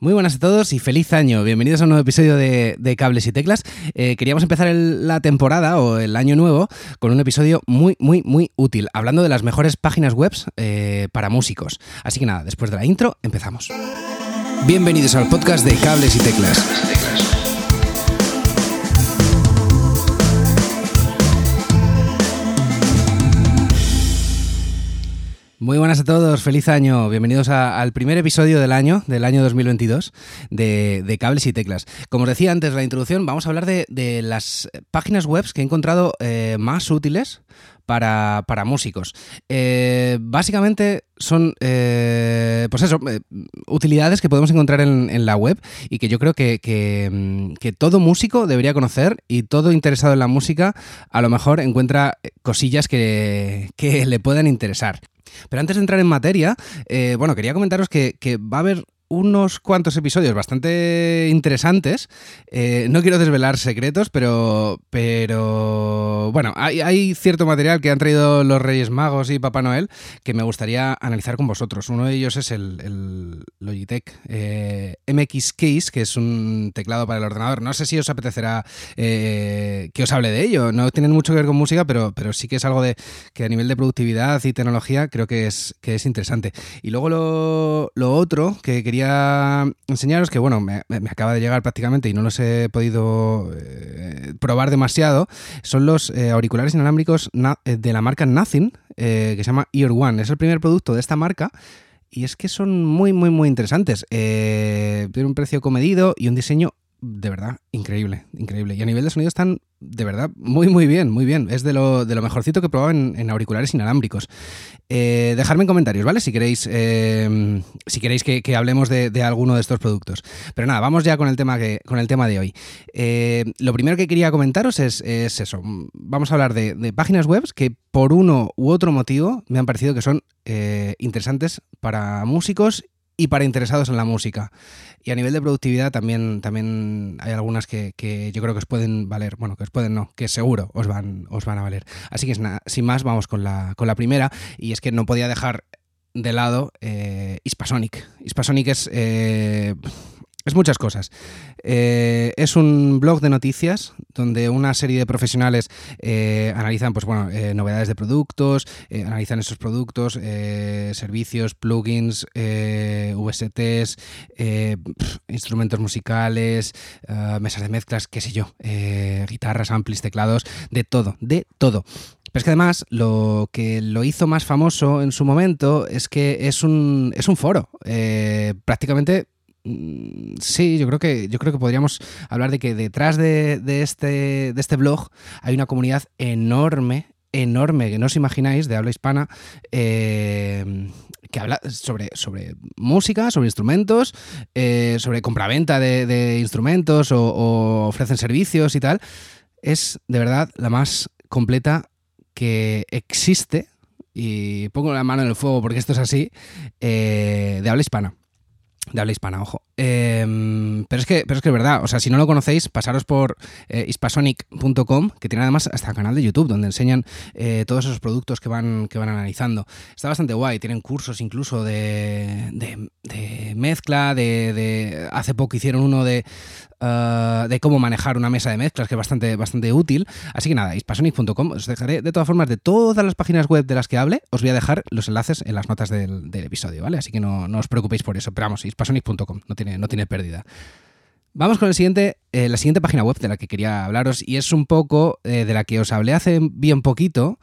Muy buenas a todos y feliz año. Bienvenidos a un nuevo episodio de, Cables y Teclas. Eh, queríamos empezar el- la temporada o el año nuevo con un episodio muy, muy, muy útil, hablando de las mejores páginas web eh, para músicos. Así que nada, después de la intro, empezamos. Bienvenidos al podcast de Cables y Teclas. Muy buenas a todos, feliz año. Bienvenidos al primer episodio del año, del año 2022, de, de Cables y Teclas. Como os decía antes la introducción, vamos a hablar de, las páginas web que he encontrado eh, más útiles para, músicos. Eh, básicamente son, eh, pues eso, eh, utilidades que podemos encontrar en, la web y que yo creo mm, que todo músico debería conocer y todo interesado en la música a lo mejor encuentra cosillas que, que le puedan interesar. Pero antes de entrar en materia, eh, bueno, quería comentaros que, que va a haber unos cuantos episodios bastante interesantes. Eh, no quiero desvelar secretos, pero, pero bueno, hay, cierto material que han traído los Reyes Magos y Papá Noel que me gustaría analizar con vosotros. Uno de ellos es el, el Logitech eh, MX Case, que es un teclado para el ordenador. No sé si os apetecerá eh, que os hable de ello. No tienen mucho que ver con música, pero, pero sí que es algo de que a nivel de productividad y tecnología creo que es, que es interesante. Y luego lo, lo otro que quería enseñaros, que bueno, me, acaba de llegar prácticamente y no los he podido eh, probar demasiado, son los eh, auriculares inalámbricos na- eh, de la marca Nothing, que se llama Ear One. Es el primer producto de esta marca. Y es que son muy, muy, muy interesantes. Tienen un precio comedido y un diseño de verdad increíble, increíble. Y a nivel de sonido están de verdad muy, muy bien, muy bien. Es de lo, de lo mejorcito que he probado en, auriculares inalámbricos. Eh, dejadme en comentarios, ¿vale? Si queréis, eh, si queréis que, que hablemos de, de alguno de estos productos. Pero nada, vamos ya con el tema, que, con el tema de hoy. Eh, lo primero que quería comentaros es, es eso. Vamos a hablar de, de páginas web que por uno u otro motivo me han parecido que son eh, interesantes para músicos y para interesados en la música. Y a nivel de productividad también, también hay algunas que, que yo creo que os pueden valer, bueno, que os pueden no, que seguro os van, os van a valer. Así que sin más, vamos con la, con la primera, y es que no podía dejar de lado eh, Hispasonic. Hispasonic es... eh, es muchas cosas. Eh, es un blog de noticias donde una serie de profesionales eh, analizan pues, bueno, eh, novedades de productos, analizan esos productos, servicios, plugins, VSTs, instrumentos musicales, mesas de mezclas, qué sé yo, guitarras, amplis, teclados, de todo, de todo. Pero es que además lo que lo hizo más famoso en su momento es que es un, es un foro. Prácticamente Sí, yo creo que yo creo que podríamos hablar de que detrás de, de este, de este blog hay una comunidad enorme, enorme, que no os imagináis, de habla hispana, eh, que habla sobre, sobre música, sobre instrumentos, eh, sobre compraventa de, de instrumentos o, o ofrecen servicios y tal. Es de verdad la más completa que existe, y pongo la mano en el fuego porque esto es así, eh, de habla hispana. De habla ojo. Eh, pero, es que, pero es que es verdad, o sea, si no lo conocéis, pasaros por eh, hispasonic.com, que tiene además hasta canal de YouTube, donde enseñan eh, todos esos productos que van, que van analizando. Está bastante guay, tienen cursos incluso de, de, mezcla, de, Hace poco hicieron uno de, uh, de cómo manejar una mesa de mezclas, que es bastante, bastante útil. Así que nada, hispasonic.com, os dejaré de todas formas de todas las páginas web de las que hable, os voy a dejar los enlaces en las notas del, del episodio, ¿vale? Así que no, no os preocupéis por eso, pero vamos, hispasonic.com, no tiene, no tiene pérdida. Vamos con el siguiente, eh, la siguiente página web de la que quería hablaros y es un poco eh, de la que os hablé hace bien poquito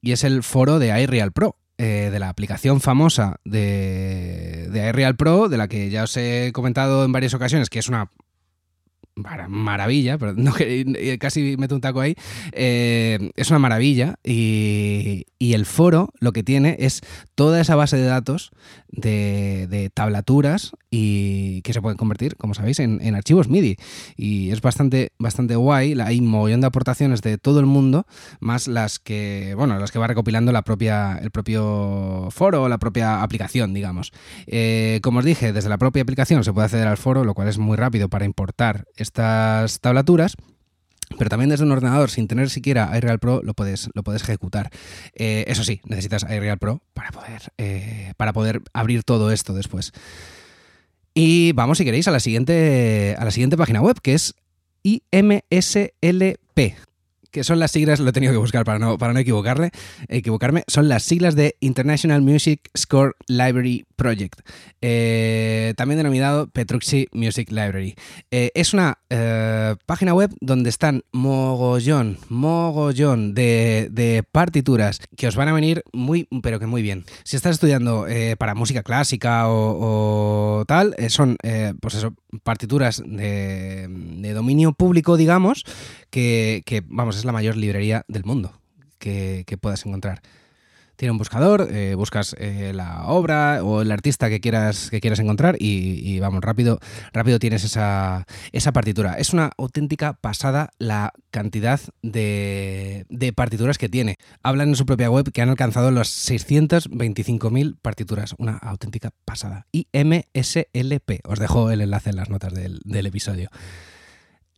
y es el foro de iReal Pro. Eh, de la aplicación famosa de, de iReal Pro, de la que ya os he comentado en varias ocasiones que es una mara- maravilla, pero no, casi meto un taco ahí, es una maravilla y, y el foro lo que tiene es toda esa base de datos de, de tablaturas y que se pueden convertir, como sabéis, en, archivos MIDI. Y es bastante, bastante guay. Hay un mogollón de aportaciones de todo el mundo, más las que, bueno, las que va recopilando la propia, el propio foro o la propia aplicación, digamos. Eh, como os dije, desde la propia aplicación se puede acceder al foro, lo cual es muy rápido para importar estas tablaturas. Pero también desde un ordenador, sin tener siquiera iReal Pro, lo puedes, lo puedes ejecutar. Eh, eso sí, necesitas iReal Pro para poder, eh, para poder abrir todo esto después. Y vamos, si queréis, a la siguiente, a la siguiente página web, que es IMSLP que son las siglas, lo he tenido que buscar para no, para no equivocarle, equivocarme, son las siglas de International Music Score Library Project, eh, también denominado Petrucci Music Library. Eh, es una eh, página web donde están mogollón, mogollón de, de, partituras que os van a venir muy, pero que muy bien. Si estás estudiando para música clásica o, o tal, son, pues eso, partituras de, de dominio público, digamos, que, vamos, es la mayor librería del mundo que, puedas encontrar. Tiene un buscador, eh, buscas eh, la obra o el artista que quieras, que quieras encontrar y, vamos, rápido, rápido tienes esa, esa, partitura. Es una auténtica pasada la cantidad de, de, partituras que tiene. Hablan en su propia web que han alcanzado las 625.000 partituras. Una auténtica pasada. IMSLP. Os dejo el enlace en las notas del, del episodio.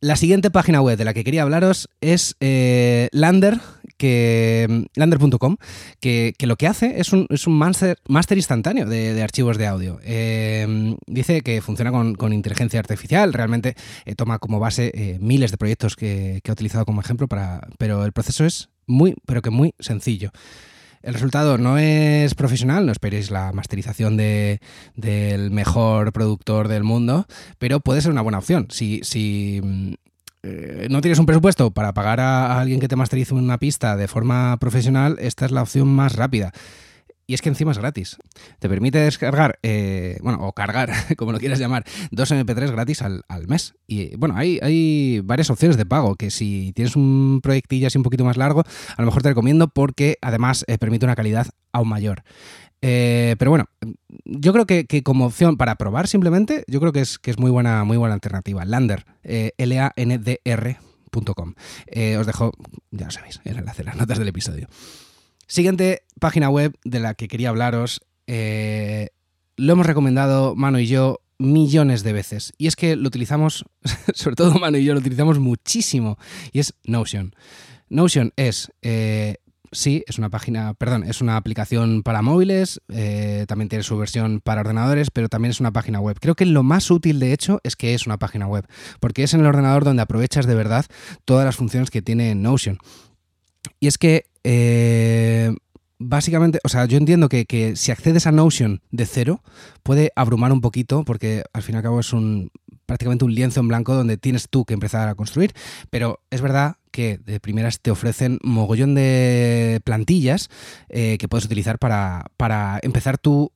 La siguiente página web de la que quería hablaros es eh, Lander, que lander.com, que, lo que hace es un, es un master, instantáneo de, archivos de audio. Eh, dice que funciona con, inteligencia artificial, realmente eh, toma como base miles de proyectos que, que, ha utilizado como ejemplo, para, pero el proceso es muy, pero que muy sencillo. El resultado no es profesional, no esperéis la masterización de, del mejor productor del mundo, pero puede ser una buena opción. Si, si mm, eh, no tienes un presupuesto para pagar a alguien que te masterice una pista de forma profesional, esta es la opción más rápida. Y es que encima es gratis. Te permite descargar, eh, bueno, o cargar, como lo quieras llamar, dos MP3 gratis al, mes. Y bueno, hay, hay varias opciones de pago que si tienes un proyectillo así un poquito más largo, a lo mejor te recomiendo porque además eh, permite una calidad aún mayor. Eh, pero bueno, yo creo que, como opción para probar simplemente, yo creo que es, que es muy, buena, muy buena alternativa. Lander, L-A-N-D-R.com. os dejo, ya lo sabéis, el enlace en las notas del episodio. Siguiente página web de la que quería hablaros. Eh, lo hemos recomendado Mano y yo millones de veces. Y es que lo utilizamos, sobre todo Mano y yo, lo utilizamos muchísimo. Y es Notion. Notion es, eh, sí, es una página, perdón, es una aplicación para móviles, eh, también tiene su versión para ordenadores, pero también es una página web. Creo que lo más útil, de hecho, es que es una página web, porque es en el ordenador donde aprovechas de verdad todas las funciones que tiene Notion. Y es que eh, básicamente, o sea, yo entiendo que, si accedes a Notion de cero, puede abrumar un poquito, porque al fin y al cabo es un prácticamente un lienzo en blanco donde tienes tú que empezar a construir, pero es verdad que de primeras te ofrecen mogollón de plantillas eh, que puedes utilizar para, empezar uh,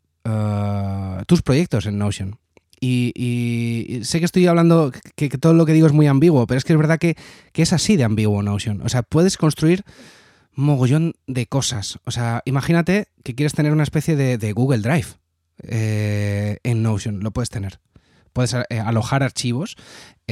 tus proyectos en Notion. Y, sé que estoy hablando que, todo lo que digo es muy ambiguo, pero es que es verdad que, es así de ambiguo Notion. O sea, puedes construir mogollón de cosas. O sea, imagínate que quieres tener una especie de, Google Drive eh, en Notion. Lo puedes tener. Puedes eh, alojar archivos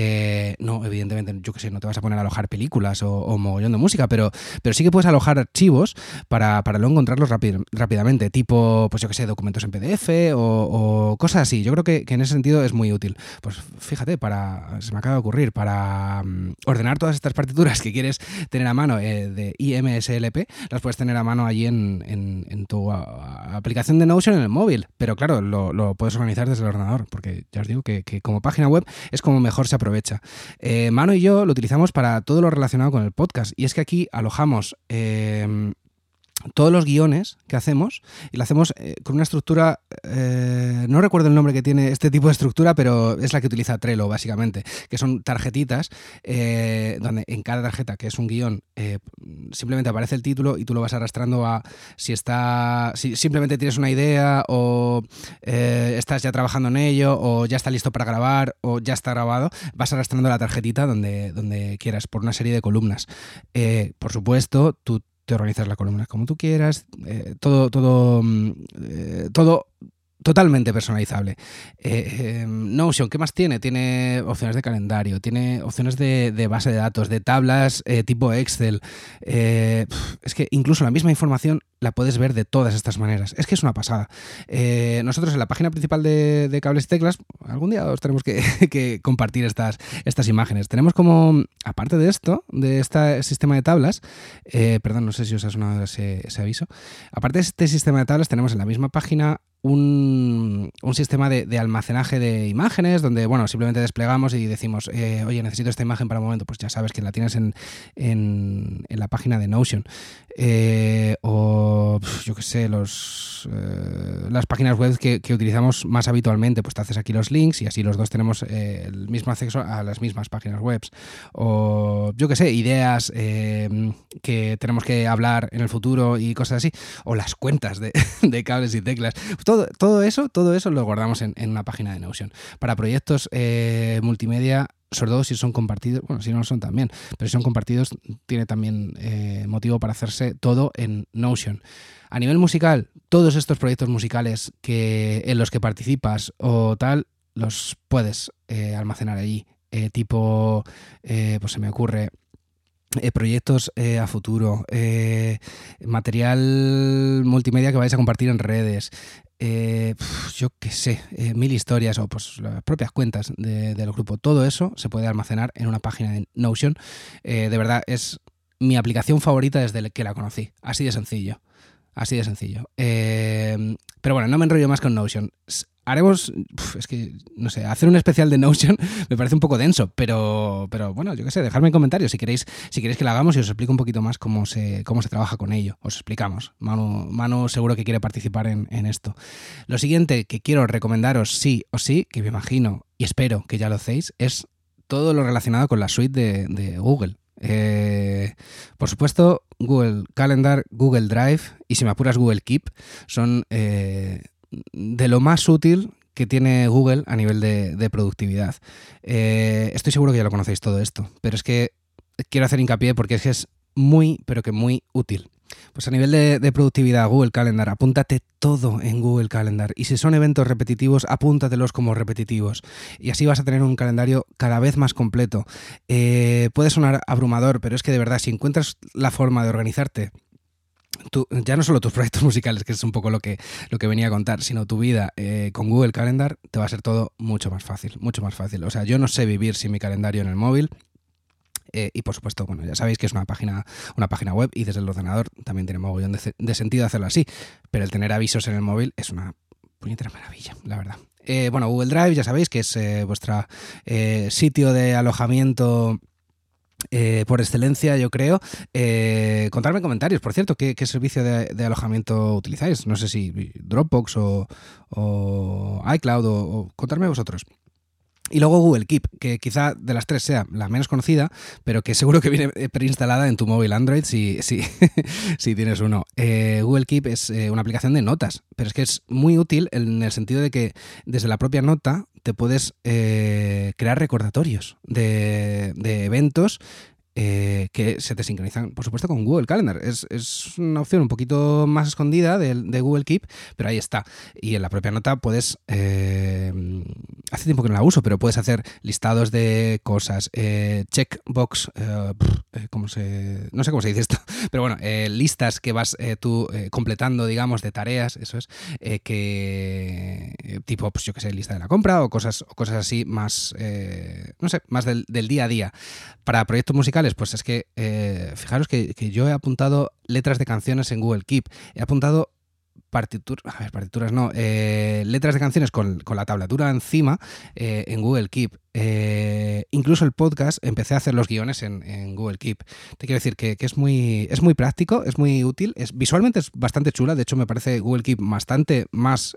eh, no, evidentemente, yo que sé, no te vas a poner a alojar películas o, mogollón de música, pero, pero sí que puedes alojar archivos para, para luego encontrarlos rápidamente, tipo, pues yo que sé, documentos en PDF o, cosas así. Yo creo que, en ese sentido es muy útil. Pues fíjate, para, se me acaba de ocurrir, para mm, ordenar todas estas partituras que quieres tener a mano eh, de IMSLP, las puedes tener a mano allí en, tu aplicación de Notion en el móvil. Pero claro, lo, puedes organizar desde el ordenador, porque ya os digo que, que como página web es como mejor se aprovecha aprovecha. Eh, Mano y yo lo utilizamos para todo lo relacionado con el podcast. Y es que aquí alojamos eh, todos los guiones que hacemos y lo hacemos eh, con una estructura, eh, no recuerdo el nombre que tiene este tipo de estructura, pero es la que utiliza Trello básicamente, que son tarjetitas eh, donde en cada tarjeta, que es un guion, simplemente aparece el título y tú lo vas arrastrando a si está, si simplemente tienes una idea o estás ya trabajando en ello o ya está listo para grabar o ya está grabado, vas arrastrando la tarjetita donde, donde quieras por una serie de columnas. por supuesto, tú te organizas la columna como tú quieras, eh, todo, todo, mm, eh, todo totalmente personalizable. Eh, Notion, ¿qué más tiene? Tiene opciones de calendario, tiene opciones de, base de datos, de tablas tipo Excel. es que incluso la misma información la puedes ver de todas estas maneras. Es que es una pasada. Eh, nosotros en la página principal de, Cables y Teclas, algún día os tenemos que, compartir estas, estas imágenes. Tenemos como, aparte de esto, de este sistema de tablas, eh, perdón, no sé si os ha sonado ese, aviso, aparte de este sistema de tablas tenemos en la misma página un, sistema de, almacenaje de imágenes donde, bueno, simplemente desplegamos y decimos, eh, oye, necesito esta imagen para un momento, pues ya sabes que la tienes en, en, la página de Notion. Eh, o, yo qué sé, los, eh, las páginas web que, utilizamos más habitualmente, pues te haces aquí los links y así los dos tenemos el mismo acceso a las mismas páginas web. O, yo qué sé, ideas que tenemos que hablar en el futuro y cosas así. O las cuentas de, de cables y teclas todo, eso, todo eso lo guardamos en, una página de Notion. Para proyectos eh, multimedia sobre todo si son compartidos, bueno, si no lo son también, pero si son compartidos tiene también eh, motivo para hacerse todo en Notion. A nivel musical, todos estos proyectos musicales que, en los que participas o tal, los puedes eh, almacenar allí. tipo, pues se me ocurre, proyectos a futuro, material multimedia que vais a compartir en redes, eh, yo qué sé, eh, mil historias o pues las propias cuentas del grupo. Todo eso se puede almacenar en una página de Notion. Eh, de verdad, es mi aplicación favorita desde que la conocí. Así de sencillo. Así de sencillo. pero bueno, no me enrollo más con Notion haremos, es que, no sé, hacer un especial de Notion me parece un poco denso, pero, pero bueno, yo qué sé, dejadme en comentarios si queréis, si queréis que lo hagamos y os explico un poquito más cómo se, cómo se trabaja con ello. Os explicamos. Manu, seguro que quiere participar en, esto. Lo siguiente que quiero recomendaros sí o sí, que me imagino y espero que ya lo hacéis, es todo lo relacionado con la suite de, Google. Eh, por supuesto, Google Calendar, Google Drive y si me apuras Google Keep son eh, de lo más útil que tiene Google a nivel de, productividad. Eh, estoy seguro que ya lo conocéis todo esto, pero es que quiero hacer hincapié porque es que es muy, pero que muy útil. Pues a nivel de, productividad, Google Calendar, apúntate todo en Google Calendar. Y si son eventos repetitivos, apúntatelos como repetitivos. Y así vas a tener un calendario cada vez más completo. Eh, puede sonar abrumador, pero es que de verdad, si encuentras la forma de organizarte ya no solo tus proyectos musicales, que es un poco lo que, lo que venía a contar, sino tu vida eh, con Google Calendar, te va a ser todo mucho más fácil, mucho más fácil. O sea, yo no sé vivir sin mi calendario en el móvil. Eh, y por supuesto, bueno, ya sabéis que es una página, una página web y desde el ordenador también tiene mogollón de, sentido hacerlo así. Pero el tener avisos en el móvil es una puñetera maravilla, la verdad. Eh, bueno, Google Drive, ya sabéis que es vuestro sitio de alojamiento eh, por excelencia, yo creo. Eh, contarme en comentarios, por cierto, ¿qué, servicio de, alojamiento utilizáis? No sé si Dropbox o, iCloud o, o contarme vosotros. Y luego Google Keep, que quizá de las tres sea la menos conocida, pero que seguro que viene preinstalada en tu móvil Android si, si, si tienes uno. Eh, Google Keep es una aplicación de notas, pero es que es muy útil en el sentido de que desde la propia nota te puedes eh, crear recordatorios de, de eventos eh, que se te sincronizan, por supuesto, con Google Calendar. Es, una opción un poquito más escondida de, Google Keep, pero ahí está. Y en la propia nota puedes, eh, hace tiempo que no la uso, pero puedes hacer listados de cosas, eh, checkbox, ¿cómo se, no sé cómo se dice esto, pero bueno, listas que vas tú completando, digamos, de tareas, eso es, que tipo, pues yo que sé, lista de la compra o cosas, o cosas así más, no sé, más del, del día a día. Para proyectos musicales, pues es que eh, fijaros que, que, yo he apuntado letras de canciones en Google Keep. He apuntado partituras, a ver, partituras no, eh, letras de canciones con, la tablatura encima eh, en Google Keep. Eh, incluso el podcast empecé a hacer los guiones en, Google Keep. Te quiero decir que, es, muy, es muy práctico, es muy útil, es, visualmente es bastante chula, de hecho me parece Google Keep bastante más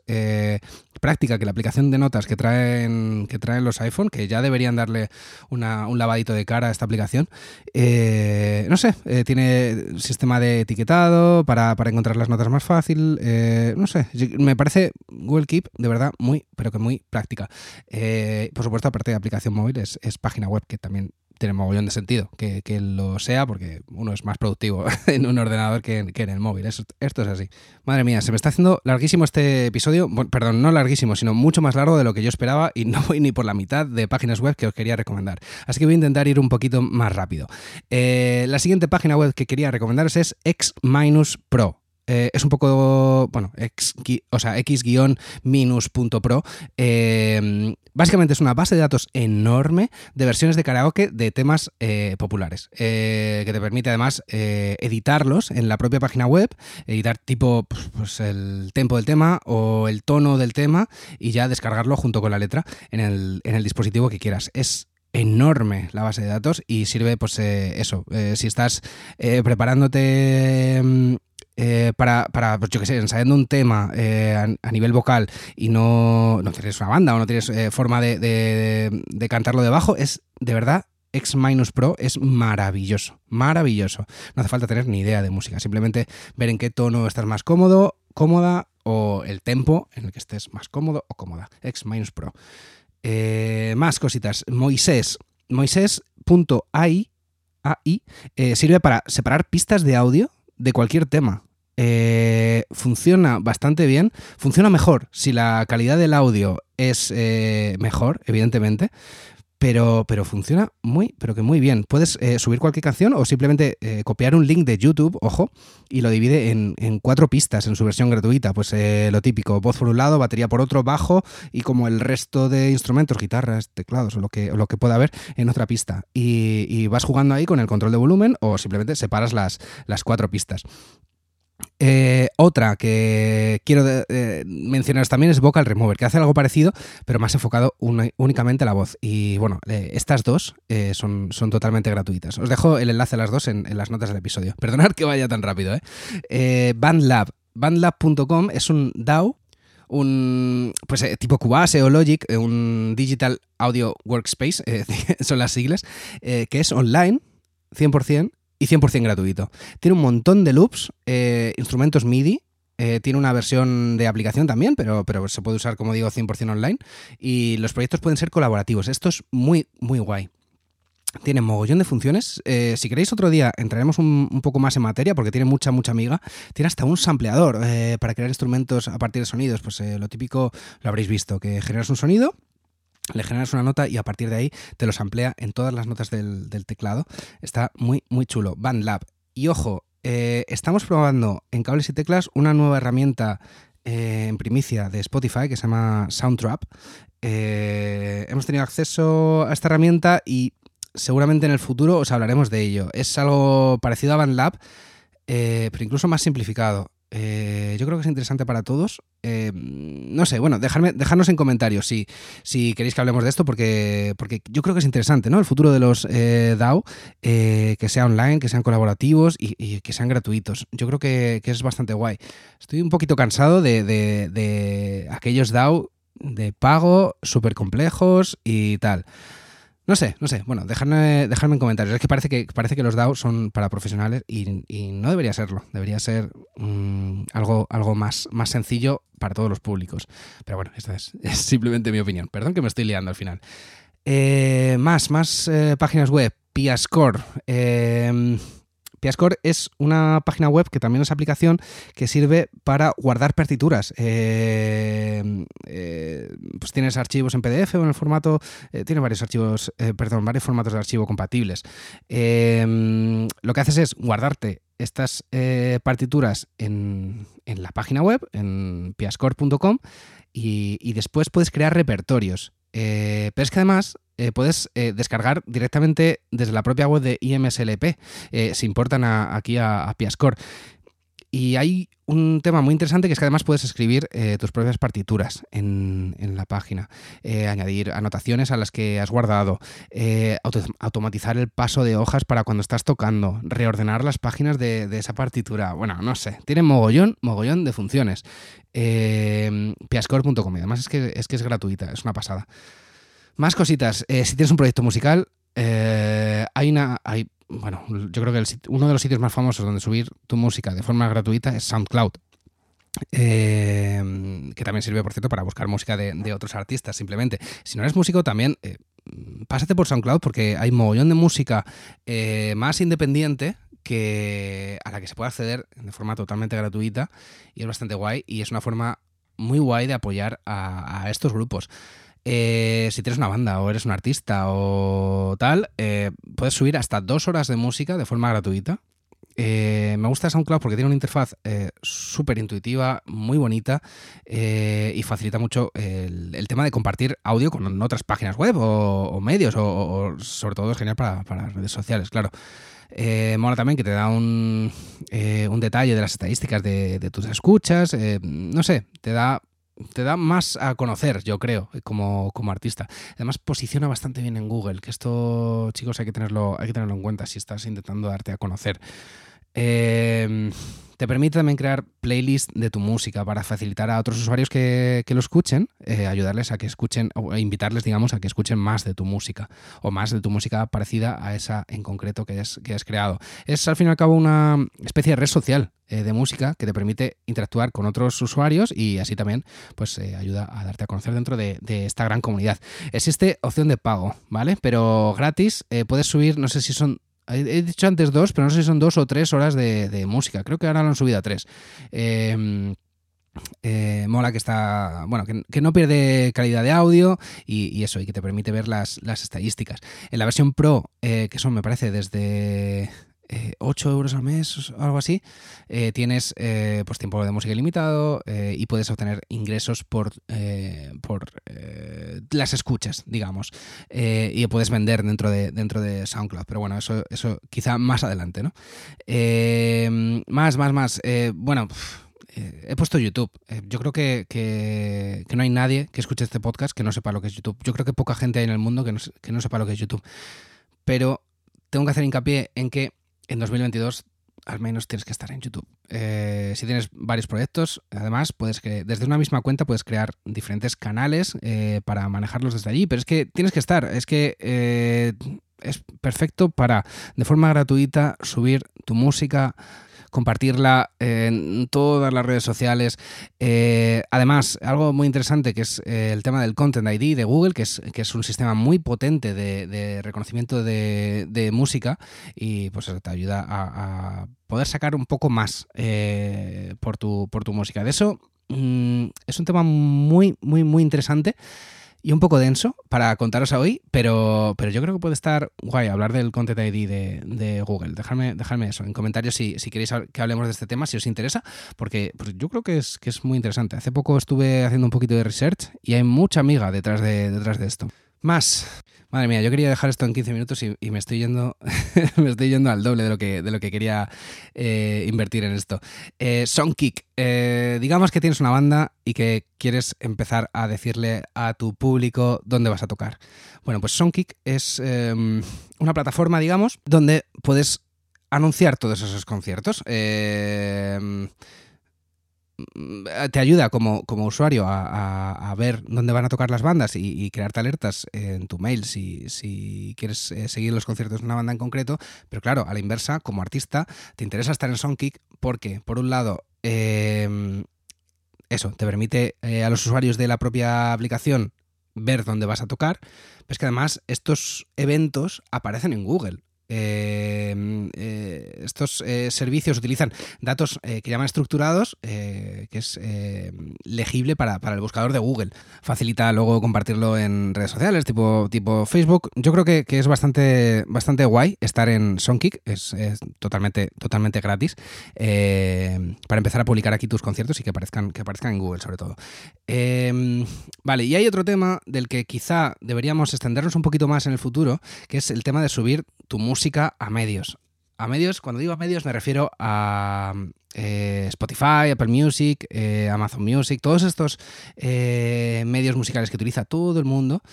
práctica que la aplicación de notas que traen, que traen los iPhone, que ya deberían darle un lavadito de cara a esta aplicación. no sé, tiene sistema de etiquetado para, para encontrar las notas más fácil. Eh, no sé, me parece Google Keep de verdad muy, pero que muy práctica. Eh, por supuesto, aparte de aplicación móvil, es, página web que también tiene mogollón de sentido que, lo sea porque uno es más productivo en un ordenador que en, el móvil. Esto, es así. Madre mía, se me está haciendo larguísimo este episodio. perdón, no larguísimo, sino mucho más largo de lo que yo esperaba y no voy ni por la mitad de páginas web que os quería recomendar. Así que voy a intentar ir un poquito más rápido. Eh, la siguiente página web que quería recomendaros es X-Pro eh, es un poco, bueno, x, o sea, x-minus.pro. Eh, básicamente es una base de datos enorme de versiones de karaoke de temas eh, populares, que te permite además editarlos en la propia página web, editar tipo pues, pues, el tempo del tema o el tono del tema y ya descargarlo junto con la letra en el, en el dispositivo que quieras. Es enorme la base de datos y sirve pues eso si estás preparándote mm, eh, para, para, pues yo qué sé, ensayando un tema eh, a, nivel vocal y no, no, tienes una banda o no tienes eh, forma de, de, cantarlo debajo, es de verdad X Pro es maravilloso, maravilloso. No hace falta tener ni idea de música, simplemente ver en qué tono estás más cómodo, cómoda o el tempo en el que estés más cómodo o cómoda. X Pro. más cositas. Moisés. Moisés.ai sirve para separar pistas de audio de cualquier tema. Eh, funciona bastante bien, funciona mejor si la calidad del audio es eh, mejor, evidentemente, pero, pero funciona muy, pero que muy bien. Puedes eh, subir cualquier canción o simplemente copiar un link de YouTube, ojo, y lo divide en, cuatro pistas en su versión gratuita. Pues lo típico, voz por un lado, batería por otro, bajo y como el resto de instrumentos, guitarras, teclados o lo que, lo que pueda haber en otra pista. Y, vas jugando ahí con el control de volumen o simplemente separas las, las cuatro pistas. Eh, otra que quiero eh, mencionaros también es Vocal Remover, que hace algo parecido, pero más enfocado únicamente a la voz. Y bueno, eh, estas dos son, son totalmente gratuitas. Os dejo el enlace a las dos en, las notas del episodio. Perdonad que vaya tan rápido. Bandlab. Bandlab.com es un DAO un pues tipo Cubase o Logic, un Digital Audio Workspace, son las siglas, que es online, 100%, y 100% gratuito. Tiene un montón de loops, eh, instrumentos MIDI, eh, tiene una versión de aplicación también, pero, pero se puede usar, como digo, 100% online. Y los proyectos pueden ser colaborativos. Esto es muy, muy guay. Tiene mogollón de funciones. Eh, si queréis otro día entraremos un, poco más en materia porque tiene mucha, mucha amiga. Tiene hasta un sampleador para crear instrumentos a partir de sonidos. Pues lo típico lo habréis visto, que generas un sonido le generas una nota y a partir de ahí te los amplía en todas las notas del, teclado. Está muy, muy chulo. BandLab. Y ojo, eh, estamos probando en cables y teclas una nueva herramienta eh, en primicia de Spotify que se llama Soundtrap. Eh, hemos tenido acceso a esta herramienta y seguramente en el futuro os hablaremos de ello. Es algo parecido a BandLab, pero incluso más simplificado. Eh, yo creo que es interesante para todos. Eh, no sé, bueno, dejadme, dejadnos en comentarios si, si queréis que hablemos de esto, porque, porque yo creo que es interesante, ¿no? El futuro de los eh, DAO, que sea online, que sean colaborativos y, que sean gratuitos. Yo creo que, es bastante guay. Estoy un poquito cansado de, de aquellos DAO de pago, súper complejos y tal. No sé, no sé. Bueno, dejadme, en comentarios. Es que parece que parece que los DAO son para profesionales y, no debería serlo. Debería ser mm, algo, algo más, más sencillo para todos los públicos. Pero bueno, esta es, simplemente mi opinión. Perdón que me estoy liando al final. Eh, más, más eh, páginas web. Piascore. Eh, Piascore es una página web que también es aplicación que sirve para guardar partituras. Eh, eh, pues tienes archivos en PDF o en el formato, eh, tiene varios archivos, perdón, varios formatos de archivo compatibles. lo que haces es guardarte estas partituras en, la página web, en piascore.com, y, después puedes crear repertorios. Pero es que además eh, puedes eh, descargar directamente desde la propia web de IMSLP, eh, si importan aquí a, Piascore. Y hay un tema muy interesante que es que además puedes escribir tus propias partituras en, la página, añadir anotaciones a las que has guardado, automatizar el paso de hojas para cuando estás tocando, reordenar las páginas de, esa partitura. Bueno, no sé, tiene mogollón, mogollón de funciones. Piascore.com, además es que, es que es gratuita, es una pasada. Más cositas. Eh, si tienes un proyecto musical, eh, hay una. Hay, bueno, yo creo que uno de los sitios más famosos donde subir tu música de forma gratuita es SoundCloud. Eh, que también sirve, por cierto, para buscar música de, otros artistas, simplemente. Si no eres músico, también pásate por SoundCloud porque hay mogollón de música más independiente que a la que se puede acceder de forma totalmente gratuita y es bastante guay y es una forma muy guay de apoyar a estos grupos. Eh, si tienes una banda o eres un artista o tal, eh, puedes subir hasta dos horas de música de forma gratuita. Eh, me gusta SoundCloud porque tiene una interfaz súper intuitiva, muy bonita y facilita mucho el, tema de compartir audio con otras páginas web o, medios o, sobre todo es genial para, redes sociales, claro. mola también que te da un, detalle de las estadísticas de tus escuchas, no sé, te da te da más a conocer, yo creo, como, como, artista. Además, posiciona bastante bien en Google, que esto, chicos, hay que tenerlo, hay que tenerlo en cuenta si estás intentando darte a conocer. Eh, te permite también crear playlists de tu música para facilitar a otros usuarios que, lo escuchen, eh, ayudarles a que escuchen, o invitarles, digamos, a que escuchen más de tu música, o más de tu música parecida a esa en concreto que has, que has creado. Es al fin y al cabo una especie de red social eh, de música que te permite interactuar con otros usuarios y así también pues eh, ayuda a darte a conocer dentro de, esta gran comunidad. Existe opción de pago, ¿vale? Pero gratis puedes subir, no sé si son He dicho antes dos, pero no sé si son dos o tres horas de, música. Creo que ahora lo han subido a tres. Em, eh, mola que está, bueno, que, no pierde calidad de audio y, eso, y que te permite ver las, las estadísticas. En la versión Pro, eh, que son, me parece, desde 8 eh, euros al mes o algo así, eh, tienes eh, pues tiempo de música ilimitado y puedes obtener ingresos por, por las escuchas, digamos. y puedes vender dentro de, dentro de SoundCloud. Pero bueno, eso, eso quizá más adelante, ¿no? más, más, más. bueno. he puesto YouTube. yo creo que, que, no hay nadie que escuche este podcast que no sepa lo que es YouTube. Yo creo que poca gente hay en el mundo que no, que no sepa lo que es YouTube. Pero tengo que hacer hincapié en que en 2022 al menos tienes que estar en YouTube. Eh, si tienes varios proyectos, además, puedes que desde una misma cuenta puedes crear diferentes canales eh, para manejarlos desde allí, pero es que tienes que estar, es que eh, es perfecto para de forma gratuita subir tu música compartirla en todas las redes sociales. Eh, además, algo muy interesante que es eh, el tema del Content ID de Google, que es, que es un sistema muy potente de, reconocimiento de, música y pues te ayuda a, poder sacar un poco más eh, por, tu, por tu música. De eso mm, es un tema muy, muy, muy interesante y un poco denso para contaros hoy, pero, pero yo creo que puede estar guay hablar del Content ID de, Google. Dejadme, dejadme eso en comentarios si, si, queréis que hablemos de este tema, si os interesa, porque yo creo que es, que es muy interesante. Hace poco estuve haciendo un poquito de research y hay mucha amiga detrás de, detrás de esto. Más. Madre mía, yo quería dejar esto en 15 minutos y, me estoy yendo me estoy yendo al doble de lo que, de lo que quería eh, invertir en esto. Eh, Songkick. Eh, digamos que tienes una banda y que quieres empezar a decirle a tu público dónde vas a tocar. Bueno, pues Songkick es em, una plataforma, digamos, donde puedes anunciar todos esos conciertos. Eh, te ayuda como, usuario a, ver dónde van a tocar las bandas y, crearte alertas en tu mail si, si quieres eh, seguir los conciertos de una banda en concreto. Pero claro, a la inversa, como artista, te interesa estar en Songkick porque, por un lado, em, eso, te permite eh, a los usuarios de la propia aplicación ver dónde vas a tocar, pero es que además estos eventos aparecen en Google. Em, eh, estos eh, servicios utilizan datos eh, que llaman estructurados, que es legible para, el buscador de Google. Facilita luego compartirlo en redes sociales, tipo, tipo Facebook. Yo creo que, es bastante, bastante guay estar en Songkick, es, totalmente, totalmente gratis, para empezar a publicar aquí tus conciertos y que aparezcan, que aparezcan en Google sobre todo. Em, vale, y hay otro tema del que quizá deberíamos extendernos un poquito más en el futuro, que es el tema de subir tu música a medios. A medios, cuando digo a medios me refiero a eh, Spotify, Apple Music, eh, Amazon Music, todos estos eh, medios musicales que utiliza todo el mundo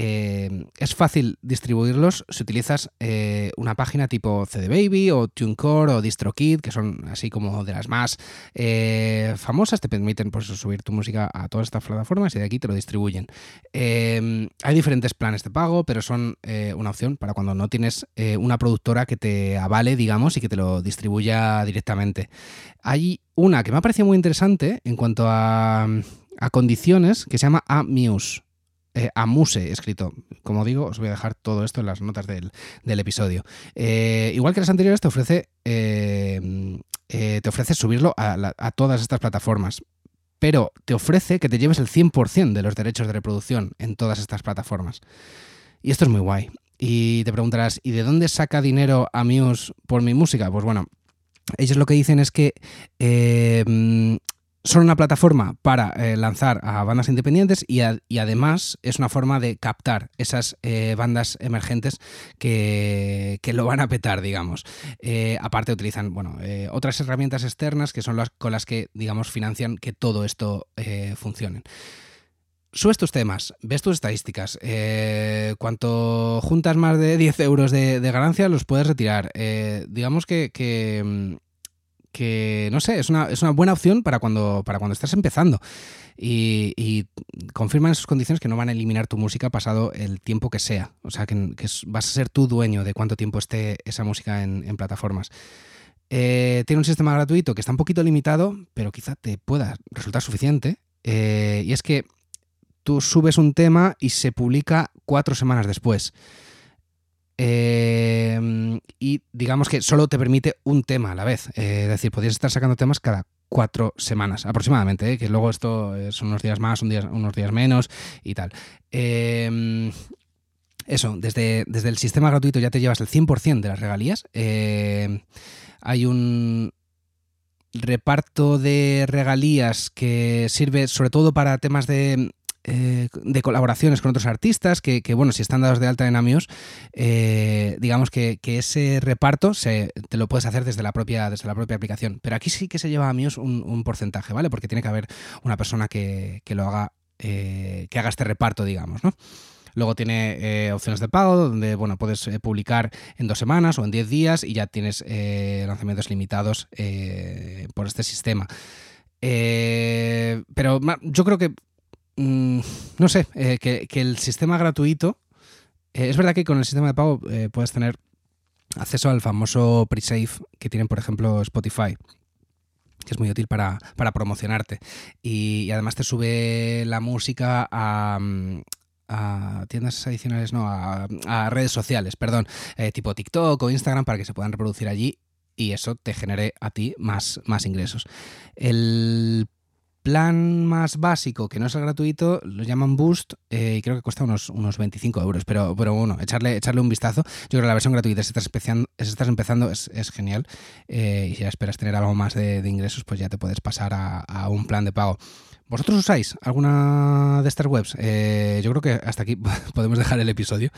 eh, es fácil distribuirlos si utilizas eh, una página tipo CD Baby o TuneCore o DistroKid, que son así como de las más eh, famosas, te permiten pues, subir tu música a todas estas plataformas y de aquí te lo distribuyen. hay diferentes planes de pago, pero son una opción para cuando no tienes una productora que te avale, digamos, y que te lo distribuya directamente. Hay una que me ha parecido muy interesante en cuanto a, a condiciones que se llama Amuse. Eh, Amuse escrito. Como digo, os voy a dejar todo esto en las notas del, episodio. Eh, igual que las anteriores, te ofrece, eh, te ofrece subirlo a, todas estas plataformas. Pero te ofrece que te lleves el 100% de los derechos de reproducción en todas estas plataformas. Y esto es muy guay. Y te preguntarás, ¿y de dónde saca dinero Amuse por mi música? Pues bueno, ellos lo que dicen es que eh, son una plataforma para eh, lanzar a bandas independientes y, además es una forma de captar esas eh, bandas emergentes que, lo van a petar, digamos. Eh, aparte utilizan bueno, otras herramientas externas que son las con las que, digamos, financian que todo esto funcione. Subes tus temas, ves tus estadísticas. cuanto juntas más de 10 euros de, ganancia, los puedes retirar. digamos que mm, que, no sé, es una, es una buena opción para cuando, para cuando estás empezando. Y, confirman en sus condiciones que no van a eliminar tu música pasado el tiempo que sea. O sea, que, vas a ser tú dueño de cuánto tiempo esté esa música en, plataformas. Eh, tiene un sistema gratuito que está un poquito limitado, pero quizá te pueda resultar suficiente. Eh, y es que tú subes un tema y se publica cuatro semanas después. Em, y digamos que solo te permite un tema a la vez. Eh, es decir, podrías estar sacando temas cada cuatro semanas aproximadamente, ¿eh? que luego esto eh, son unos días más, unos días menos y tal. Em, eso, desde, desde, el sistema gratuito ya te llevas el 100% de las regalías. Em, hay un reparto de regalías que sirve sobre todo para temas de eh, de colaboraciones con otros artistas que, bueno, si están dados de alta en Amios, eh, digamos que, ese reparto se, te lo puedes hacer desde la propia, desde la propia aplicación. Pero aquí sí que se lleva Amios un, porcentaje, ¿vale? Porque tiene que haber una persona que, lo haga, eh, que haga este reparto, digamos, ¿no? Luego tiene opciones de pago donde bueno, puedes publicar en dos semanas o en diez días y ya tienes lanzamientos limitados por este sistema. pero yo creo que Mm, no sé, eh, que, el sistema gratuito, eh, es verdad que con el sistema de pago eh, puedes tener acceso al famoso pre-save que tienen, por ejemplo, Spotify que es muy útil para, promocionarte. Y, además te sube la música a, tiendas adicionales, no, a, redes sociales, perdón, tipo TikTok o Instagram para que se puedan reproducir allí y eso te genere a ti más, más ingresos. El plan más básico, que no es el gratuito, lo llaman Boost eh, y creo que cuesta unos, unos 25 euros. Pero, pero bueno, echarle, echarle un vistazo. Yo creo que la versión gratuita, si estás, empezando, estás empezando, es, genial. Eh, y si ya esperas tener algo más de, ingresos, pues ya te puedes pasar a, un plan de pago. ¿Vosotros usáis alguna de estas webs? Eh, yo creo que hasta aquí podemos dejar el episodio.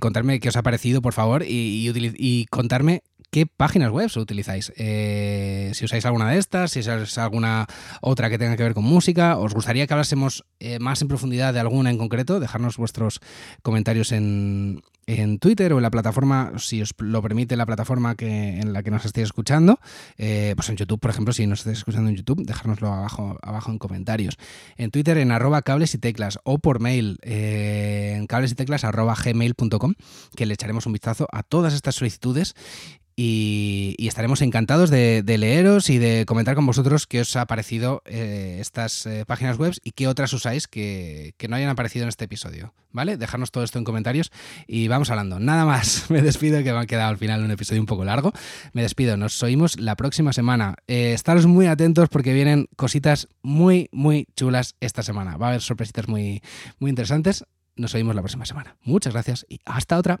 contarme qué os ha parecido, por favor, y, y contarme qué páginas web utilizáis. Eh, si usáis alguna de estas, si usáis alguna otra que tenga que ver con música, os gustaría que hablásemos eh, más en profundidad de alguna en concreto, dejarnos vuestros comentarios en, Twitter o en la plataforma, si os lo permite la plataforma que, en la que nos estéis escuchando, eh, pues en YouTube, por ejemplo, si nos estáis escuchando en YouTube, dejárnoslo abajo, abajo en comentarios. En Twitter en arroba cables y teclas o por mail en cables y teclas arroba gmail.com, que le echaremos un vistazo a todas estas solicitudes y, estaremos encantados de, leeros y de comentar con vosotros qué os ha parecido eh, estas eh, páginas web y qué otras usáis que, no hayan aparecido en este episodio. ¿Vale? Dejarnos todo esto en comentarios y vamos hablando. Nada más, me despido, que me ha quedado al final un episodio un poco largo. Me despido, nos oímos la próxima semana. Eh, estaros muy atentos porque vienen cositas muy, muy chulas esta semana. Va a haber sorpresitas muy, muy interesantes. Nos oímos la próxima semana. Muchas gracias y hasta otra.